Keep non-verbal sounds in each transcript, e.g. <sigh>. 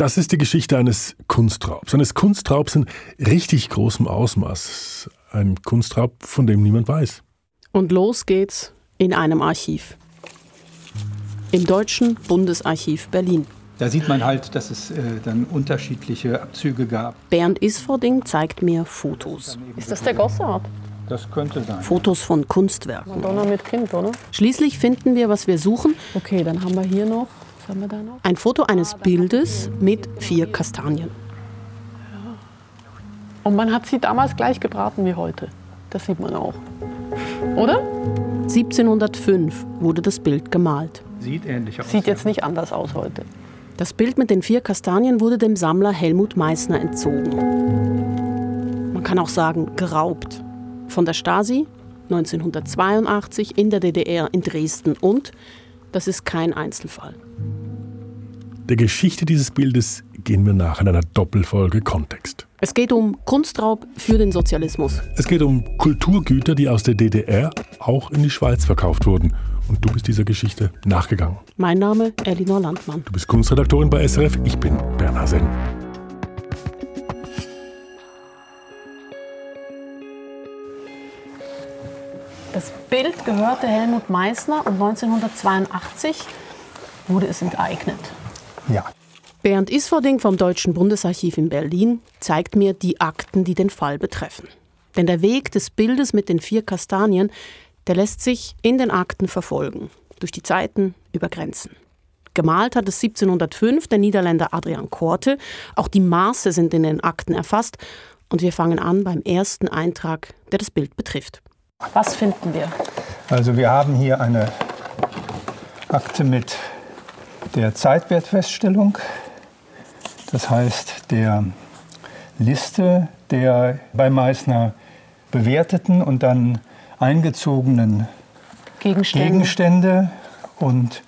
Das ist die Geschichte eines Kunstraubs. Eines Kunstraubs in richtig großem Ausmaß. Ein Kunstraub, von dem niemand weiß. Und los geht's in einem Archiv. Im Deutschen Bundesarchiv Berlin. Da sieht man halt, dass es äh, dann unterschiedliche Abzüge gab. Bernd Isfording zeigt mir Fotos. Ist das der Gossard? Das könnte sein. Fotos von Kunstwerken. Madonna mit Kind, oder? Schließlich finden wir, was wir suchen. Okay, dann haben wir hier noch. Was haben wir da noch? Ein Foto eines Bildes mit vier Kastanien. Und man hat sie damals gleich gebraten wie heute. Das sieht man auch. Oder? 1705 wurde das Bild gemalt. Sieht ähnlich aus. Sieht jetzt nicht anders aus heute. Das Bild mit den vier Kastanien wurde dem Sammler Helmut Meissner entzogen. Man kann auch sagen, geraubt. Von der Stasi 1982 in der DDR in Dresden und das ist kein Einzelfall. Der Geschichte dieses Bildes gehen wir nach in einer Doppelfolge Kontext. Es geht um Kunstraub für den Sozialismus. Es geht um Kulturgüter, die aus der DDR auch in die Schweiz verkauft wurden. Und du bist dieser Geschichte nachgegangen. Mein Name Elinor Landmann. Du bist Kunstredaktorin bei SRF, ich bin Bernhard Senn. Das Bild gehörte Helmut Meissner und 1982 wurde es enteignet. Ja. Bernd Isfording vom Deutschen Bundesarchiv in Berlin zeigt mir die Akten, die den Fall betreffen. Denn der Weg des Bildes mit den vier Kastanien, der lässt sich in den Akten verfolgen. Durch die Zeiten, über Grenzen. Gemalt hat es 1705 der Niederländer Adrian Korte. Auch die Maße sind in den Akten erfasst. Und wir fangen an beim ersten Eintrag, der das Bild betrifft. Was finden wir? Also wir haben hier eine Akte mit der Zeitwertfeststellung. Das heißt der Liste der bei Meißner bewerteten und dann eingezogenen Gegenstände. Gegenstände. Und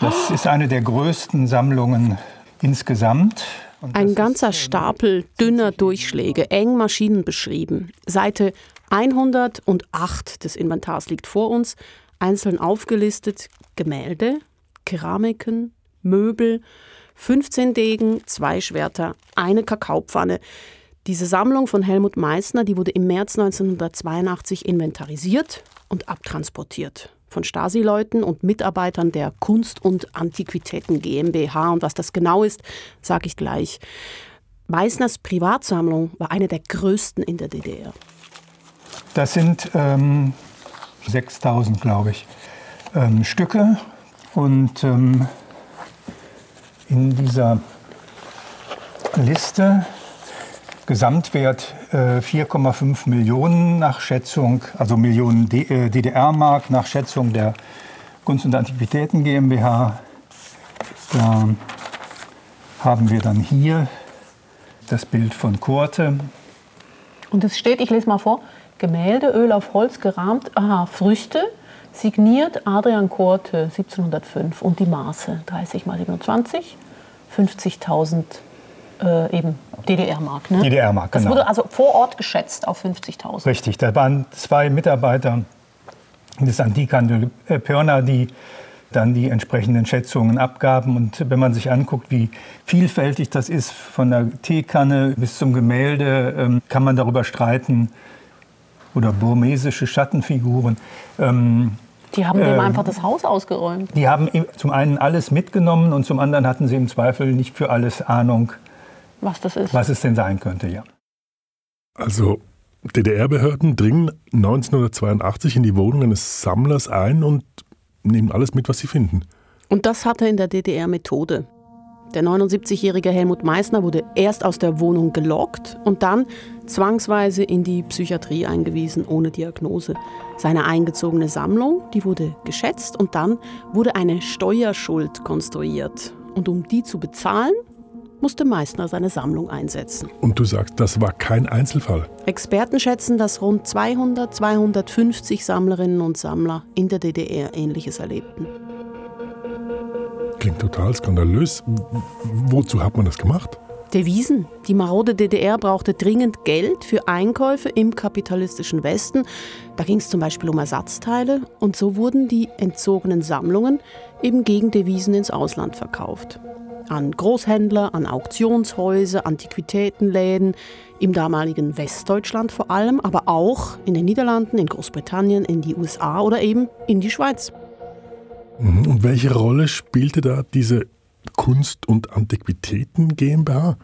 das ist eine der größten Sammlungen insgesamt. Und Ein ganzer Stapel dünner Durchschläge, eng Maschinen beschrieben. Seite 108 des Inventars liegt vor uns, einzeln aufgelistet Gemälde, Keramiken, Möbel, 15 Degen, zwei Schwerter, eine Kakaopfanne. Diese Sammlung von Helmut Meissner, die wurde im März 1982 inventarisiert und abtransportiert von Stasi-Leuten und Mitarbeitern der Kunst- und Antiquitäten GmbH. Und was das genau ist, sage ich gleich. Meissners Privatsammlung war eine der größten in der DDR. Das sind ähm, 6000, glaube ich, ähm, Stücke. Und ähm, in dieser Liste Gesamtwert äh, 4,5 Millionen nach Schätzung, also Millionen D- äh, DDR-Mark nach Schätzung der Kunst- und Antiquitäten GmbH. Da haben wir dann hier das Bild von Korte. Und es steht, ich lese mal vor, Gemälde, Öl auf Holz gerahmt, aha, Früchte, signiert Adrian Korte 1705 und die Maße 30 mal 27, 50.000 äh, eben DDR-Mark. Ne? DDR-Mark, Das genau. wurde also vor Ort geschätzt auf 50.000. Richtig, da waren zwei Mitarbeiter des Antikhandels äh, Pörner, die dann die entsprechenden Schätzungen abgaben. Und wenn man sich anguckt, wie vielfältig das ist, von der Teekanne bis zum Gemälde, ähm, kann man darüber streiten. Oder burmesische Schattenfiguren. Ähm, Die haben dem Ähm, einfach das Haus ausgeräumt. die haben zum einen alles mitgenommen und zum anderen hatten sie im Zweifel nicht für alles Ahnung, Was das ist. was es denn sein könnte. Ja. Also DDR-Behörden dringen 1982 in die Wohnung eines Sammlers ein und nehmen alles mit, was sie finden. Und das hatte in der DDR Methode. Der 79-jährige Helmut Meissner wurde erst aus der Wohnung gelockt und dann zwangsweise in die Psychiatrie eingewiesen ohne Diagnose. Seine eingezogene Sammlung, die wurde geschätzt und dann wurde eine Steuerschuld konstruiert. Und um die zu bezahlen, musste Meissner seine Sammlung einsetzen. Und du sagst, das war kein Einzelfall. Experten schätzen, dass rund 200, 250 Sammlerinnen und Sammler in der DDR Ähnliches erlebten. Klingt total skandalös. Wozu hat man das gemacht? Devisen. Die marode DDR brauchte dringend Geld für Einkäufe im kapitalistischen Westen. Da ging es zum Beispiel um Ersatzteile und so wurden die entzogenen Sammlungen eben gegen Devisen ins Ausland verkauft. An Großhändler, an Auktionshäuser, Antiquitätenläden, im damaligen Westdeutschland vor allem, aber auch in den Niederlanden, in Großbritannien, in die USA oder eben in die Schweiz. Mhm. Und welche Rolle spielte da diese Kunst- und Antiquitäten GmbH?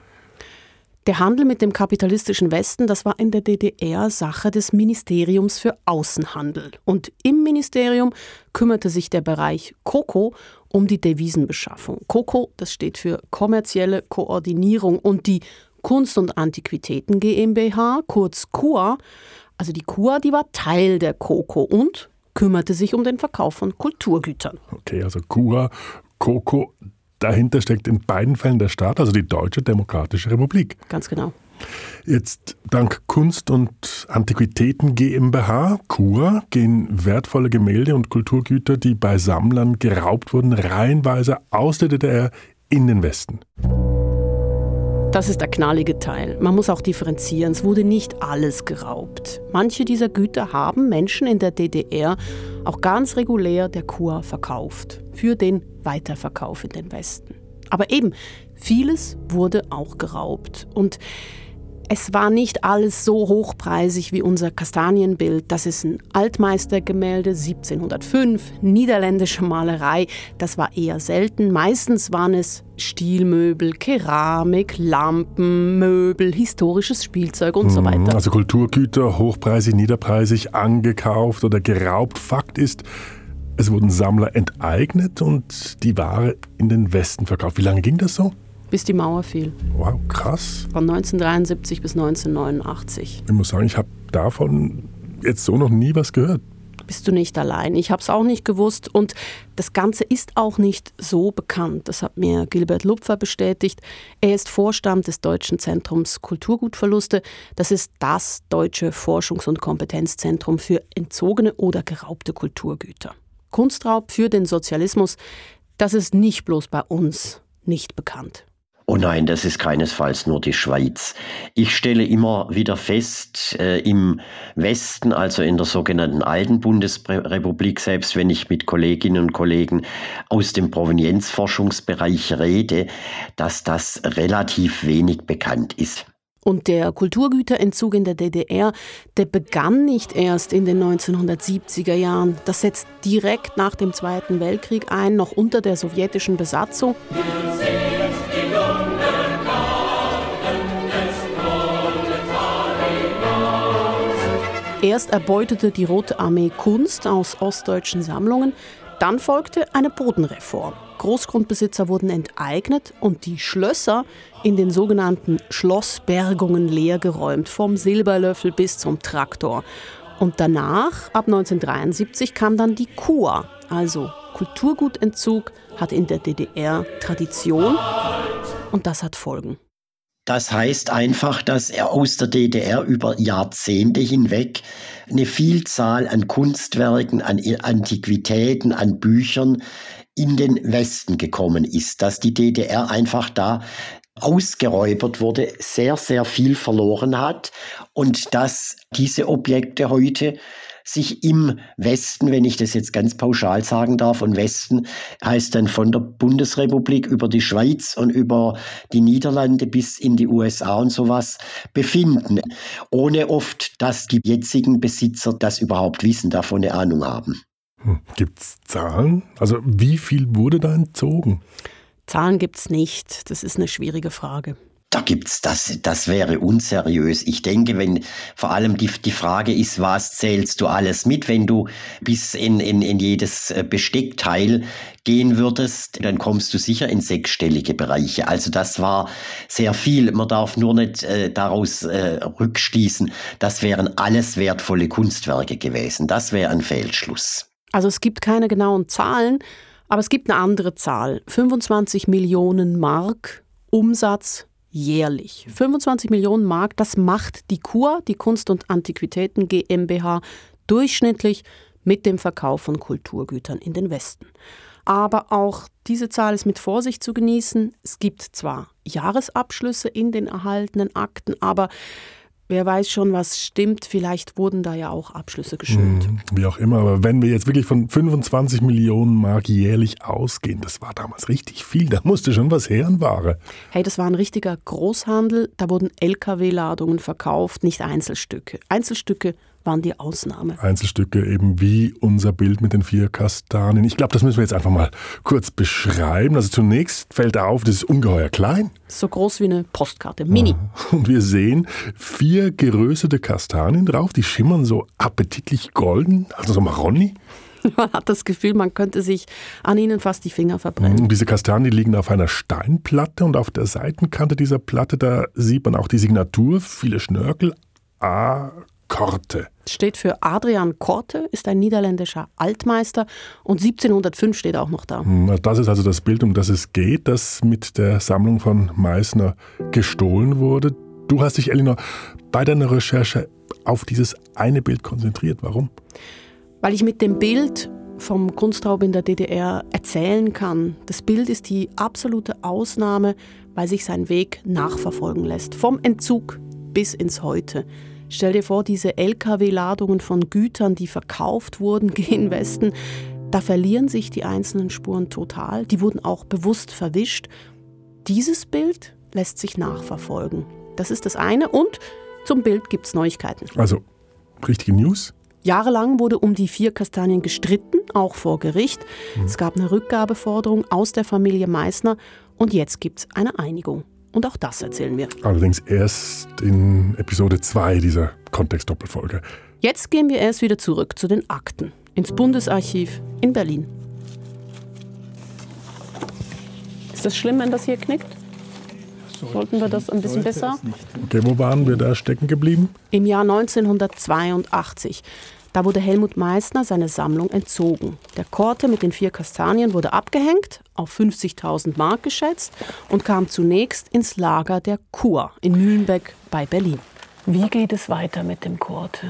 Der Handel mit dem kapitalistischen Westen, das war in der DDR Sache des Ministeriums für Außenhandel. Und im Ministerium kümmerte sich der Bereich KOKO um die Devisenbeschaffung. KOKO, das steht für kommerzielle Koordinierung und die Kunst- und Antiquitäten GmbH, kurz KUA, also die KUA, die war Teil der KOKO und kümmerte sich um den Verkauf von Kulturgütern. Okay, also KUA, KOKO, dahinter steckt in beiden Fällen der Staat, also die Deutsche Demokratische Republik. Ganz genau. Jetzt dank Kunst- und Antiquitäten GmbH, KUA, gehen wertvolle Gemälde und Kulturgüter, die bei Sammlern geraubt wurden, reihenweise aus der DDR in den Westen. Das ist der knallige Teil. Man muss auch differenzieren. Es wurde nicht alles geraubt. Manche dieser Güter haben Menschen in der DDR auch ganz regulär der KUA verkauft. Für den Weiterverkauf in den Westen. Aber eben, vieles wurde auch geraubt. Und es war nicht alles so hochpreisig wie unser Kastanienbild. Das ist ein Altmeistergemälde 1705, niederländische Malerei. Das war eher selten. Meistens waren es Stilmöbel, Keramik, Lampen, Möbel, historisches Spielzeug und so weiter. Also Kulturgüter, hochpreisig, niederpreisig, angekauft oder geraubt. Fakt ist, es wurden Sammler enteignet und die Ware in den Westen verkauft. Wie lange ging das so? Bis die Mauer fiel. Wow, krass. Von 1973 bis 1989. Ich muss sagen, ich habe davon jetzt so noch nie was gehört. Bist du nicht allein. Ich habe es auch nicht gewusst und das Ganze ist auch nicht so bekannt. Das hat mir Gilbert Lupfer bestätigt. Er ist Vorstand des Deutschen Zentrums Kulturgutverluste. Das ist das deutsche Forschungs- und Kompetenzzentrum für entzogene oder geraubte Kulturgüter. Kunstraub für den Sozialismus, das ist nicht bloß bei uns nicht bekannt. Oh nein, das ist keinesfalls nur die Schweiz. Ich stelle immer wieder fest, äh, im Westen, also in der sogenannten alten Bundesrepublik, selbst wenn ich mit Kolleginnen und Kollegen aus dem Provenienzforschungsbereich rede, dass das relativ wenig bekannt ist. Und der Kulturgüterentzug in der DDR, der begann nicht erst in den 1970er Jahren. Das setzt direkt nach dem Zweiten Weltkrieg ein, noch unter der sowjetischen Besatzung. Erst erbeutete die Rote Armee Kunst aus ostdeutschen Sammlungen, dann folgte eine Bodenreform. Großgrundbesitzer wurden enteignet und die Schlösser in den sogenannten Schlossbergungen leergeräumt, vom Silberlöffel bis zum Traktor. Und danach, ab 1973, kam dann die KUA, also Kulturgutentzug, hat in der DDR Tradition und das hat Folgen. Das heißt einfach, dass er aus der DDR über Jahrzehnte hinweg eine Vielzahl an Kunstwerken, an Antiquitäten, an Büchern in den Westen gekommen ist, dass die DDR einfach da ausgeräubert wurde, sehr, sehr viel verloren hat und dass diese Objekte heute sich im Westen, wenn ich das jetzt ganz pauschal sagen darf, und Westen heißt dann von der Bundesrepublik über die Schweiz und über die Niederlande bis in die USA und sowas befinden, ohne oft, dass die jetzigen Besitzer das überhaupt wissen, davon eine Ahnung haben. Hm, gibt es Zahlen? Also wie viel wurde da entzogen? Zahlen gibt es nicht. Das ist eine schwierige Frage. Da gibt's das, das wäre unseriös. Ich denke, wenn vor allem die, die Frage ist, was zählst du alles mit, wenn du bis in, in, in jedes äh, Besteckteil gehen würdest, dann kommst du sicher in sechsstellige Bereiche. Also das war sehr viel. Man darf nur nicht äh, daraus äh, rückschließen, das wären alles wertvolle Kunstwerke gewesen. Das wäre ein Fehlschluss. Also es gibt keine genauen Zahlen, aber es gibt eine andere Zahl. 25 Millionen Mark Umsatz jährlich. 25 Millionen Mark, das macht die KUR, die Kunst- und Antiquitäten GmbH, durchschnittlich mit dem Verkauf von Kulturgütern in den Westen. Aber auch diese Zahl ist mit Vorsicht zu genießen. Es gibt zwar Jahresabschlüsse in den erhaltenen Akten, aber Wer weiß schon, was stimmt. Vielleicht wurden da ja auch Abschlüsse geschönt. Hm, wie auch immer, aber wenn wir jetzt wirklich von 25 Millionen Mark jährlich ausgehen, das war damals richtig viel. Da musste schon was her an Ware. Hey, das war ein richtiger Großhandel. Da wurden LKW-Ladungen verkauft, nicht Einzelstücke. Einzelstücke waren die Ausnahme. Einzelstücke eben wie unser Bild mit den vier Kastanien. Ich glaube, das müssen wir jetzt einfach mal kurz beschreiben. Also zunächst fällt auf, das ist ungeheuer klein. So groß wie eine Postkarte, mini. Und wir sehen vier geröstete Kastanien drauf, die schimmern so appetitlich golden, also so Maroni. <laughs> Man hat das Gefühl, man könnte sich an ihnen fast die Finger verbrennen. Und diese Kastanien liegen auf einer Steinplatte und auf der Seitenkante dieser Platte, da sieht man auch die Signatur, viele Schnörkel, A. Korte. Steht für Adrian Korte, ist ein niederländischer Altmeister und 1705 steht auch noch da. Das ist also das Bild, um das es geht, das mit der Sammlung von Meißner gestohlen wurde. Du hast dich, Elinor, bei deiner Recherche auf dieses eine Bild konzentriert. Warum? Weil ich mit dem Bild vom Kunstraub in der DDR erzählen kann. Das Bild ist die absolute Ausnahme, weil sich sein Weg nachverfolgen lässt. Vom Entzug bis ins Heute. Stell dir vor, diese Lkw-Ladungen von Gütern, die verkauft wurden, gehen Westen. Da verlieren sich die einzelnen Spuren total. Die wurden auch bewusst verwischt. Dieses Bild lässt sich nachverfolgen. Das ist das eine. Und zum Bild gibt es Neuigkeiten. Also, richtige News? Jahrelang wurde um die vier Kastanien gestritten, auch vor Gericht. Mhm. Es gab eine Rückgabeforderung aus der Familie Meissner und jetzt gibt es eine Einigung. Und auch das erzählen wir. Allerdings erst in Episode 2 dieser Kontext-Doppelfolge. Jetzt gehen wir erst wieder zurück zu den Akten ins Bundesarchiv in Berlin. Ist das schlimm, wenn das hier knickt? Sollten wir das ein bisschen besser? Okay, wo waren wir da stecken geblieben? Im Jahr 1982. Da wurde Helmut Meissner seine Sammlung entzogen. Der Korte mit den vier Kastanien wurde abgehängt, auf 50.000 Mark geschätzt und kam zunächst ins Lager der Kur in Mühlenbeck bei Berlin. Wie geht es weiter mit dem Korte?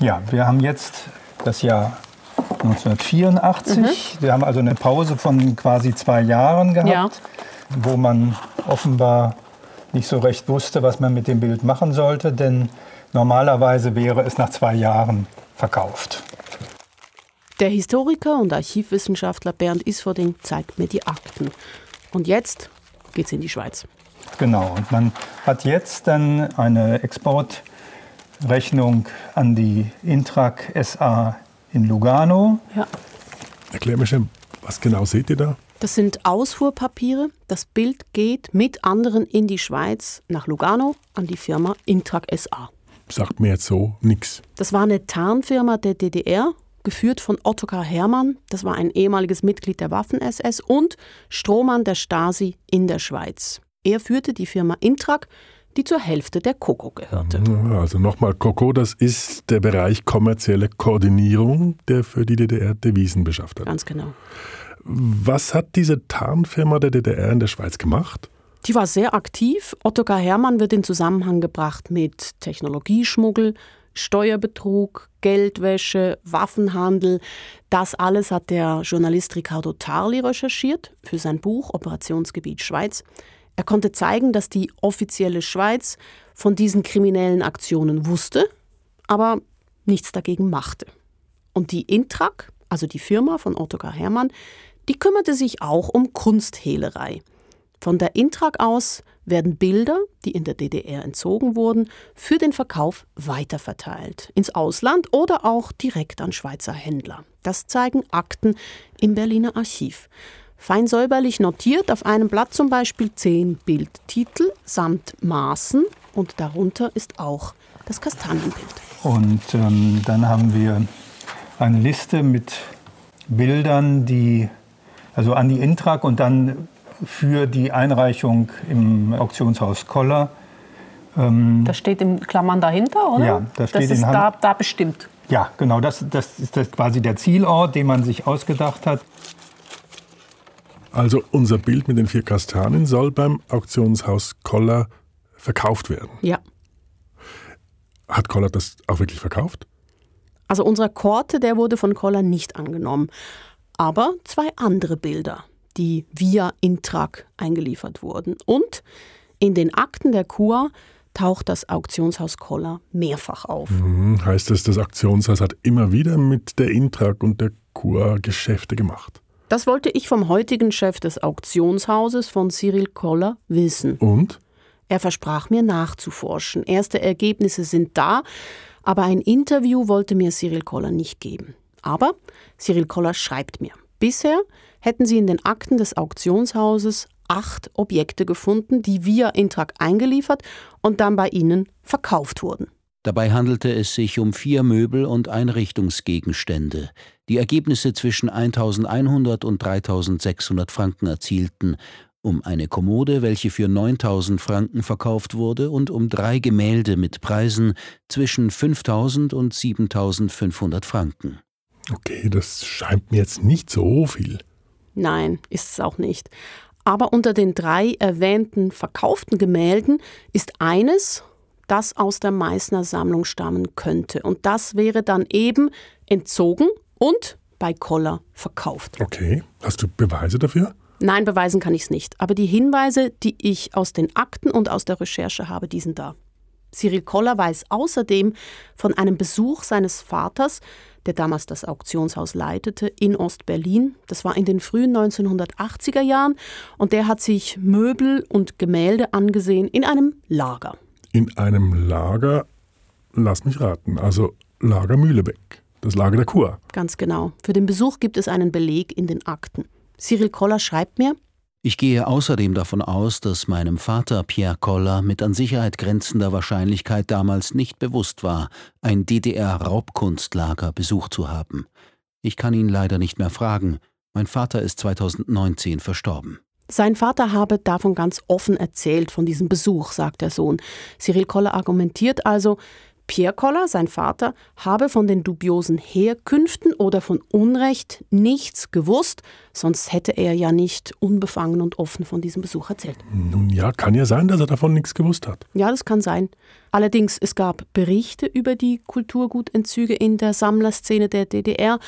Ja, wir haben jetzt das Jahr 1984. Mhm. Wir haben also eine Pause von quasi zwei Jahren gehabt, ja. wo man offenbar nicht so recht wusste, was man mit dem Bild machen sollte, denn Normalerweise wäre es nach zwei Jahren verkauft. Der Historiker und Archivwissenschaftler Bernd Isfording zeigt mir die Akten. Und jetzt geht's in die Schweiz. Genau, und man hat jetzt dann eine Exportrechnung an die Intrag SA in Lugano. Ja. Erklär mir schon, was genau seht ihr da? Das sind Ausfuhrpapiere. Das Bild geht mit anderen in die Schweiz nach Lugano an die Firma Intrag SA sagt mir jetzt so nichts. Das war eine Tarnfirma der DDR, geführt von Ottokar Hermann. Das war ein ehemaliges Mitglied der Waffen-SS und Strohmann der Stasi in der Schweiz. Er führte die Firma Intrag, die zur Hälfte der Coco gehörte. Also nochmal, Coco, das ist der Bereich kommerzielle Koordinierung, der für die DDR Devisen beschafft hat. Ganz genau. Was hat diese Tarnfirma der DDR in der Schweiz gemacht? Die war sehr aktiv. Ottokar Hermann wird in Zusammenhang gebracht mit Technologieschmuggel, Steuerbetrug, Geldwäsche, Waffenhandel. Das alles hat der Journalist Ricardo Tarli recherchiert für sein Buch Operationsgebiet Schweiz. Er konnte zeigen, dass die offizielle Schweiz von diesen kriminellen Aktionen wusste, aber nichts dagegen machte. Und die Intrak, also die Firma von Ottokar Hermann, die kümmerte sich auch um Kunsthehlerei. Von der Intrag aus werden Bilder, die in der DDR entzogen wurden, für den Verkauf weiterverteilt. Ins Ausland oder auch direkt an Schweizer Händler. Das zeigen Akten im Berliner Archiv. Fein säuberlich notiert auf einem Blatt zum Beispiel zehn Bildtitel samt Maßen und darunter ist auch das Kastanienbild. Und ähm, dann haben wir eine Liste mit Bildern, die also an die Intrag und dann für die Einreichung im Auktionshaus Koller. Ähm, das steht in Klammern dahinter, oder? Ja, das steht das ist in da, da bestimmt. Ja, genau, das, das ist das quasi der Zielort, den man sich ausgedacht hat. Also unser Bild mit den vier Kastanien soll beim Auktionshaus Koller verkauft werden. Ja. Hat Koller das auch wirklich verkauft? Also unser Korte, der wurde von Koller nicht angenommen. Aber zwei andere Bilder die via Intrag eingeliefert wurden. Und in den Akten der Kur, taucht das Auktionshaus Koller mehrfach auf. Mhm, heißt es, das Auktionshaus hat immer wieder mit der Intrag und der Kur Geschäfte gemacht? Das wollte ich vom heutigen Chef des Auktionshauses von Cyril Koller wissen. Und? Er versprach mir nachzuforschen. Erste Ergebnisse sind da, aber ein Interview wollte mir Cyril Koller nicht geben. Aber Cyril Koller schreibt mir, bisher hätten sie in den Akten des Auktionshauses acht Objekte gefunden, die via Intrag eingeliefert und dann bei ihnen verkauft wurden. Dabei handelte es sich um vier Möbel und Einrichtungsgegenstände, die Ergebnisse zwischen 1100 und 3600 Franken erzielten, um eine Kommode, welche für 9000 Franken verkauft wurde, und um drei Gemälde mit Preisen zwischen 5000 und 7500 Franken. Okay, das scheint mir jetzt nicht so viel. Nein, ist es auch nicht. Aber unter den drei erwähnten verkauften Gemälden ist eines, das aus der Meißner Sammlung stammen könnte. Und das wäre dann eben entzogen und bei Koller verkauft. Okay, hast du Beweise dafür? Nein, beweisen kann ich es nicht. Aber die Hinweise, die ich aus den Akten und aus der Recherche habe, die sind da. Cyril Koller weiß außerdem von einem Besuch seines Vaters, der damals das Auktionshaus leitete, in Ostberlin. Das war in den frühen 1980er Jahren und der hat sich Möbel und Gemälde angesehen in einem Lager. In einem Lager, lass mich raten, also Lager Mühlebeck, das Lager der Kur. Ganz genau. Für den Besuch gibt es einen Beleg in den Akten. Cyril Koller schreibt mir, ich gehe außerdem davon aus, dass meinem Vater Pierre Koller mit an Sicherheit grenzender Wahrscheinlichkeit damals nicht bewusst war, ein DDR-Raubkunstlager besucht zu haben. Ich kann ihn leider nicht mehr fragen. Mein Vater ist 2019 verstorben. Sein Vater habe davon ganz offen erzählt, von diesem Besuch, sagt der Sohn. Cyril Koller argumentiert also, Pierre Koller, sein Vater, habe von den dubiosen Herkünften oder von Unrecht nichts gewusst, sonst hätte er ja nicht unbefangen und offen von diesem Besuch erzählt. Nun ja, kann ja sein, dass er davon nichts gewusst hat. Ja, das kann sein. Allerdings, es gab Berichte über die Kulturgutentzüge in der Sammlerszene der DDR.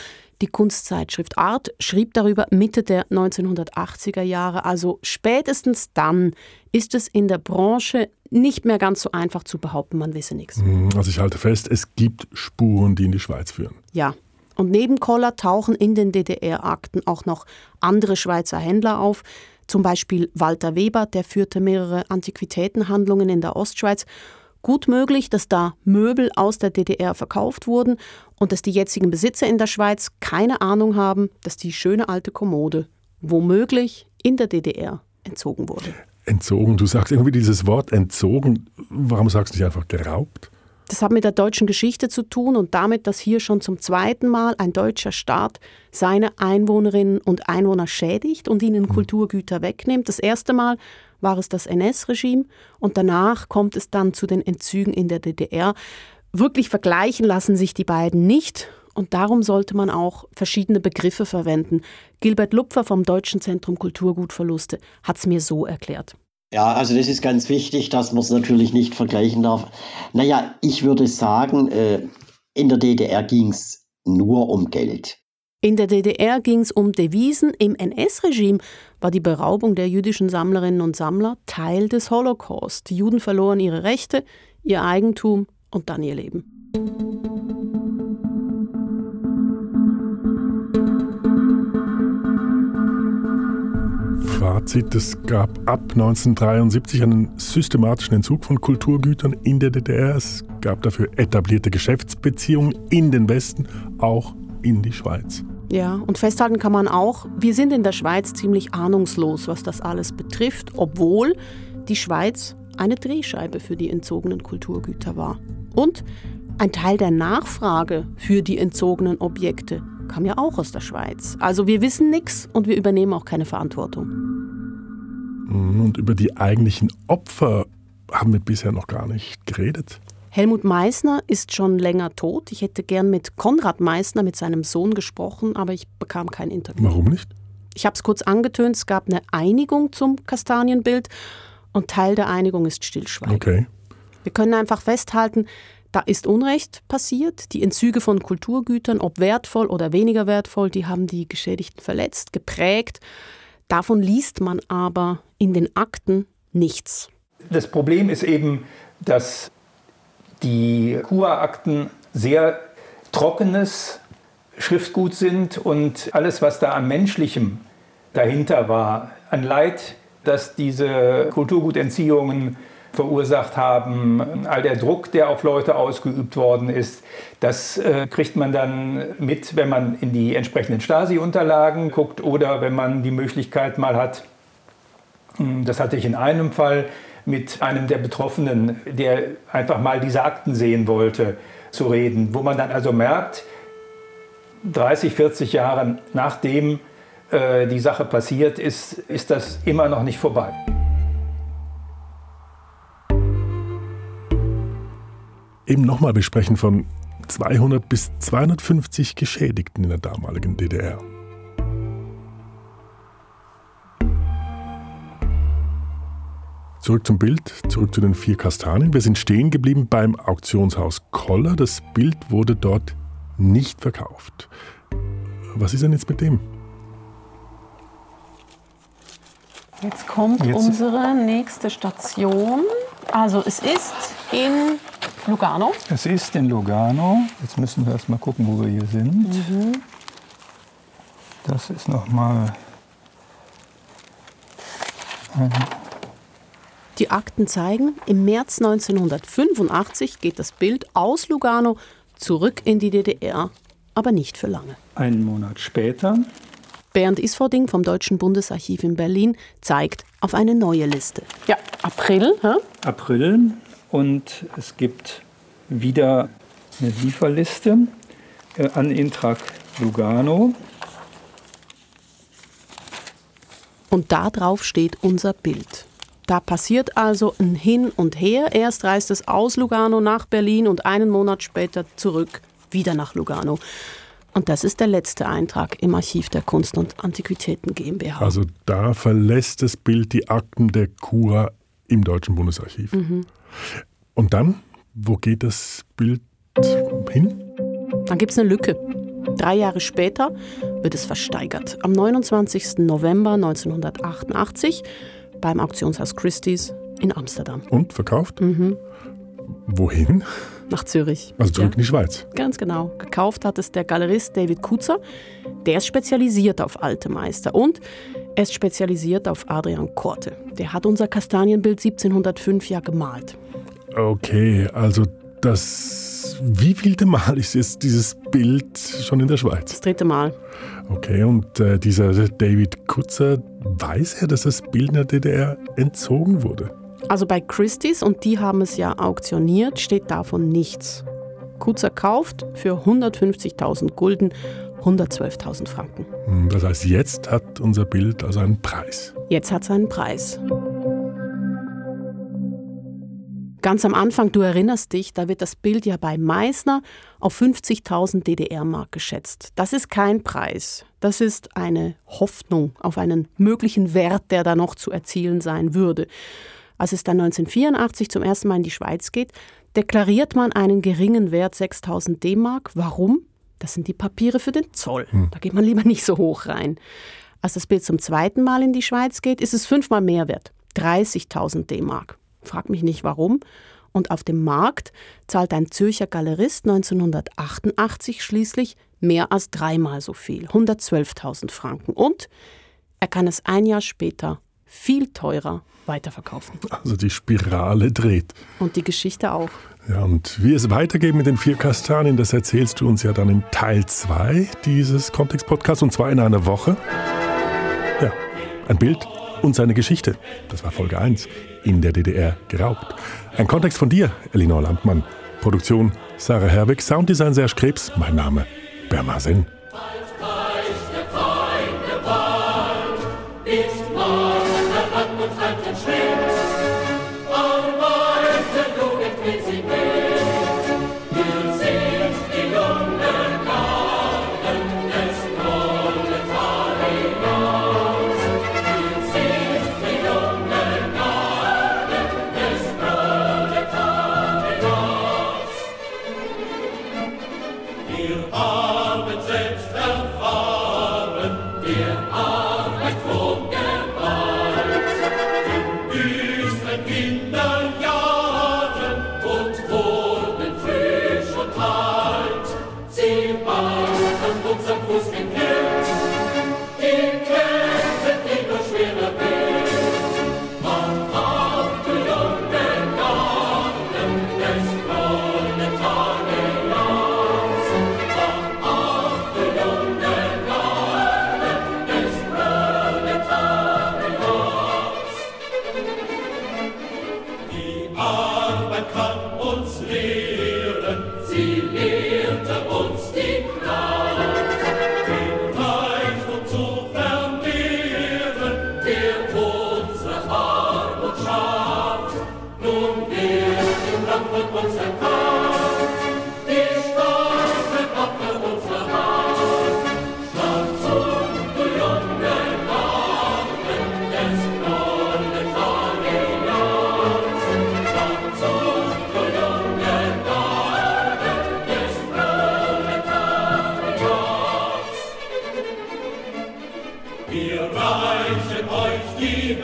Die Kunstzeitschrift Art schrieb darüber Mitte der 1980er Jahre, also spätestens dann ist es in der Branche nicht mehr ganz so einfach zu behaupten, man wisse nichts. Hm, also ich halte fest, es gibt Spuren, die in die Schweiz führen. Ja. Und neben Koller tauchen in den DDR-Akten auch noch andere Schweizer Händler auf. Zum Beispiel Walter Weber, der führte mehrere Antiquitätenhandlungen in der Ostschweiz Gut möglich, dass da Möbel aus der DDR verkauft wurden und dass die jetzigen Besitzer in der Schweiz keine Ahnung haben, dass die schöne alte Kommode womöglich in der DDR entzogen wurde. Entzogen, du sagst irgendwie dieses Wort entzogen. Warum sagst du nicht einfach geraubt? Das hat mit der deutschen Geschichte zu tun und damit, dass hier schon zum zweiten Mal ein deutscher Staat seine Einwohnerinnen und Einwohner schädigt und ihnen hm. Kulturgüter wegnimmt. Das erste Mal war es das NS-Regime und danach kommt es dann zu den Entzügen in der DDR. Wirklich vergleichen lassen sich die beiden nicht und darum sollte man auch verschiedene Begriffe verwenden. Gilbert Lupfer vom Deutschen Zentrum Kulturgutverluste hat es mir so erklärt. Ja, also das ist ganz wichtig, dass man es natürlich nicht vergleichen darf. Naja, ich würde sagen, äh, in der DDR ging es nur um Geld. In der DDR ging es um Devisen. Im NS-Regime war die Beraubung der jüdischen Sammlerinnen und Sammler Teil des Holocaust. Die Juden verloren ihre Rechte, ihr Eigentum und dann ihr Leben. Fazit, es gab ab 1973 einen systematischen Entzug von Kulturgütern in der DDR. Es gab dafür etablierte Geschäftsbeziehungen in den Westen, auch in die Schweiz. Ja, und festhalten kann man auch, wir sind in der Schweiz ziemlich ahnungslos, was das alles betrifft, obwohl die Schweiz eine Drehscheibe für die entzogenen Kulturgüter war. Und ein Teil der Nachfrage für die entzogenen Objekte kam ja auch aus der Schweiz. Also wir wissen nichts und wir übernehmen auch keine Verantwortung. Mhm, und über die eigentlichen Opfer haben wir bisher noch gar nicht geredet. Helmut Meissner ist schon länger tot. Ich hätte gern mit Konrad Meissner, mit seinem Sohn, gesprochen, aber ich bekam kein Interview. Warum nicht? Ich habe es kurz angetönt, es gab eine Einigung zum Kastanienbild und Teil der Einigung ist Stillschweigen. Okay. Wir können einfach festhalten, da ist Unrecht passiert. Die Entzüge von Kulturgütern, ob wertvoll oder weniger wertvoll, die haben die Geschädigten verletzt, geprägt. Davon liest man aber in den Akten nichts. Das Problem ist eben, dass die Kurakten sehr trockenes Schriftgut sind und alles, was da an Menschlichem dahinter war, an Leid, das diese Kulturgutentziehungen verursacht haben, all der Druck, der auf Leute ausgeübt worden ist, das äh, kriegt man dann mit, wenn man in die entsprechenden Stasi-Unterlagen guckt oder wenn man die Möglichkeit mal hat, hm, das hatte ich in einem Fall mit einem der Betroffenen, der einfach mal diese Akten sehen wollte, zu reden, wo man dann also merkt, 30, 40 Jahre nachdem äh, die Sache passiert ist, ist das immer noch nicht vorbei. Eben nochmal besprechen von 200 bis 250 Geschädigten in der damaligen DDR. Zurück zum Bild, zurück zu den vier Kastanien. Wir sind stehen geblieben beim Auktionshaus Koller. Das Bild wurde dort nicht verkauft. Was ist denn jetzt mit dem? Jetzt kommt jetzt. unsere nächste Station. Also es ist in Lugano. Es ist in Lugano. Jetzt müssen wir erst mal gucken, wo wir hier sind. Mhm. Das ist noch mal ein die Akten zeigen, im März 1985 geht das Bild aus Lugano zurück in die DDR, aber nicht für lange. Einen Monat später. Bernd Isfording vom Deutschen Bundesarchiv in Berlin zeigt auf eine neue Liste. Ja, April. Hä? April. Und es gibt wieder eine Lieferliste äh, an Intrag Lugano. Und da drauf steht unser Bild. Da passiert also ein Hin und Her. Erst reist es aus Lugano nach Berlin und einen Monat später zurück wieder nach Lugano. Und das ist der letzte Eintrag im Archiv der Kunst- und Antiquitäten GmbH. Also da verlässt das Bild die Akten der KUA im Deutschen Bundesarchiv. Mhm. Und dann, wo geht das Bild hin? Dann gibt es eine Lücke. Drei Jahre später wird es versteigert. Am 29. November 1988 beim Auktionshaus Christie's in Amsterdam. Und verkauft? Mhm. Wohin? Nach Zürich. Also zurück ja. in die Schweiz. Ganz genau. Gekauft hat es der Galerist David Kutzer. Der ist spezialisiert auf alte Meister und er ist spezialisiert auf Adrian Korte. Der hat unser Kastanienbild 1705 ja gemalt. Okay, also das wievielte Mal ist jetzt dieses Bild schon in der Schweiz? Das dritte Mal. Okay, und äh, dieser David Kutzer, weiß er, dass das Bild in der DDR entzogen wurde? Also bei Christie's, und die haben es ja auktioniert, steht davon nichts. Kutzer kauft für 150.000 Gulden 112.000 Franken. Hm, das heißt, jetzt hat unser Bild also einen Preis. Jetzt hat es einen Preis. Ganz am Anfang, du erinnerst dich, da wird das Bild ja bei Meissner auf 50.000 DDR-Mark geschätzt. Das ist kein Preis. Das ist eine Hoffnung auf einen möglichen Wert, der da noch zu erzielen sein würde. Als es dann 1984 zum ersten Mal in die Schweiz geht, deklariert man einen geringen Wert 6.000 D-Mark. Warum? Das sind die Papiere für den Zoll. Hm. Da geht man lieber <laughs> nicht so hoch rein. Als das Bild zum zweiten Mal in die Schweiz geht, ist es fünfmal mehr wert. 30.000 D-Mark. Frag mich nicht warum. Und auf dem Markt zahlt ein Zürcher Galerist 1988 schließlich mehr als dreimal so viel, 112.000 Franken. Und er kann es ein Jahr später viel teurer weiterverkaufen. Also die Spirale dreht. Und die Geschichte auch. Ja, und wie es weitergeht mit den vier Kastanien, das erzählst du uns ja dann in Teil 2 dieses Kontext-Podcasts und zwar in einer Woche. Ja, ein Bild und seine Geschichte. Das war Folge 1 in der DDR geraubt. Ein Kontext von dir, Elinor Landmann. Produktion Sarah Herwig, Sounddesign Serge Krebs, mein Name Bermasen.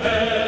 Hey!